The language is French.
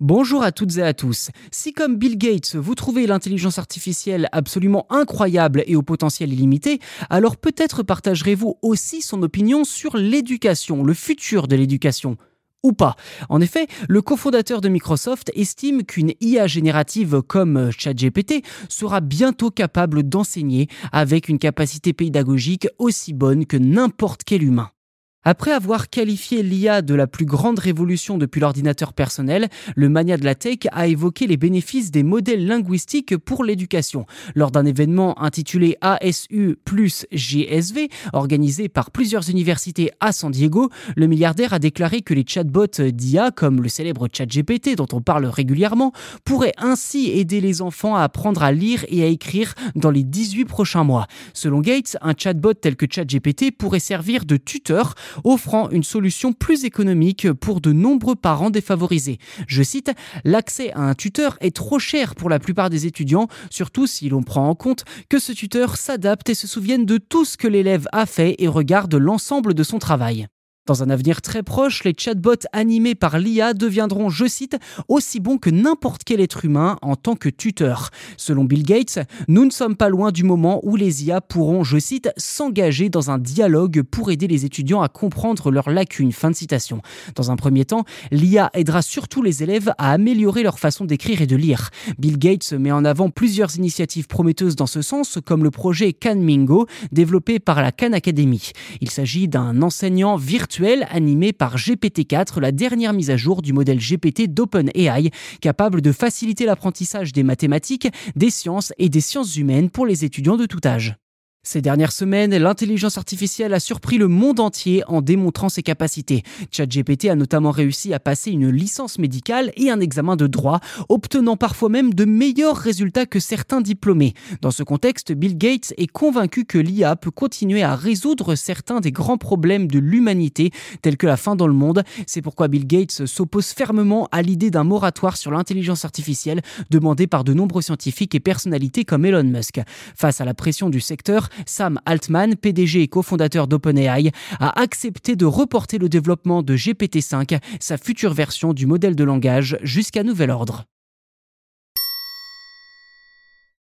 Bonjour à toutes et à tous. Si comme Bill Gates, vous trouvez l'intelligence artificielle absolument incroyable et au potentiel illimité, alors peut-être partagerez-vous aussi son opinion sur l'éducation, le futur de l'éducation. Ou pas. En effet, le cofondateur de Microsoft estime qu'une IA générative comme ChatGPT sera bientôt capable d'enseigner avec une capacité pédagogique aussi bonne que n'importe quel humain. Après avoir qualifié l'IA de la plus grande révolution depuis l'ordinateur personnel, le mania de la tech a évoqué les bénéfices des modèles linguistiques pour l'éducation. Lors d'un événement intitulé ASU plus GSV, organisé par plusieurs universités à San Diego, le milliardaire a déclaré que les chatbots d'IA, comme le célèbre ChatGPT dont on parle régulièrement, pourraient ainsi aider les enfants à apprendre à lire et à écrire dans les 18 prochains mois. Selon Gates, un chatbot tel que ChatGPT pourrait servir de tuteur offrant une solution plus économique pour de nombreux parents défavorisés. Je cite, L'accès à un tuteur est trop cher pour la plupart des étudiants, surtout si l'on prend en compte que ce tuteur s'adapte et se souvienne de tout ce que l'élève a fait et regarde l'ensemble de son travail. Dans un avenir très proche, les chatbots animés par l'IA deviendront, je cite, aussi bons que n'importe quel être humain en tant que tuteur. Selon Bill Gates, nous ne sommes pas loin du moment où les IA pourront, je cite, s'engager dans un dialogue pour aider les étudiants à comprendre leurs lacunes. Fin de citation. Dans un premier temps, l'IA aidera surtout les élèves à améliorer leur façon d'écrire et de lire. Bill Gates met en avant plusieurs initiatives prometteuses dans ce sens, comme le projet Canmingo, développé par la Khan Academy. Il s'agit d'un enseignant virtuel animé par GPT-4, la dernière mise à jour du modèle GPT d'OpenAI, capable de faciliter l'apprentissage des mathématiques, des sciences et des sciences humaines pour les étudiants de tout âge. Ces dernières semaines, l'intelligence artificielle a surpris le monde entier en démontrant ses capacités. ChatGPT a notamment réussi à passer une licence médicale et un examen de droit, obtenant parfois même de meilleurs résultats que certains diplômés. Dans ce contexte, Bill Gates est convaincu que l'IA peut continuer à résoudre certains des grands problèmes de l'humanité, tels que la faim dans le monde. C'est pourquoi Bill Gates s'oppose fermement à l'idée d'un moratoire sur l'intelligence artificielle demandé par de nombreux scientifiques et personnalités comme Elon Musk. Face à la pression du secteur, Sam Altman, PDG et cofondateur d'OpenAI, a accepté de reporter le développement de GPT-5, sa future version du modèle de langage, jusqu'à nouvel ordre.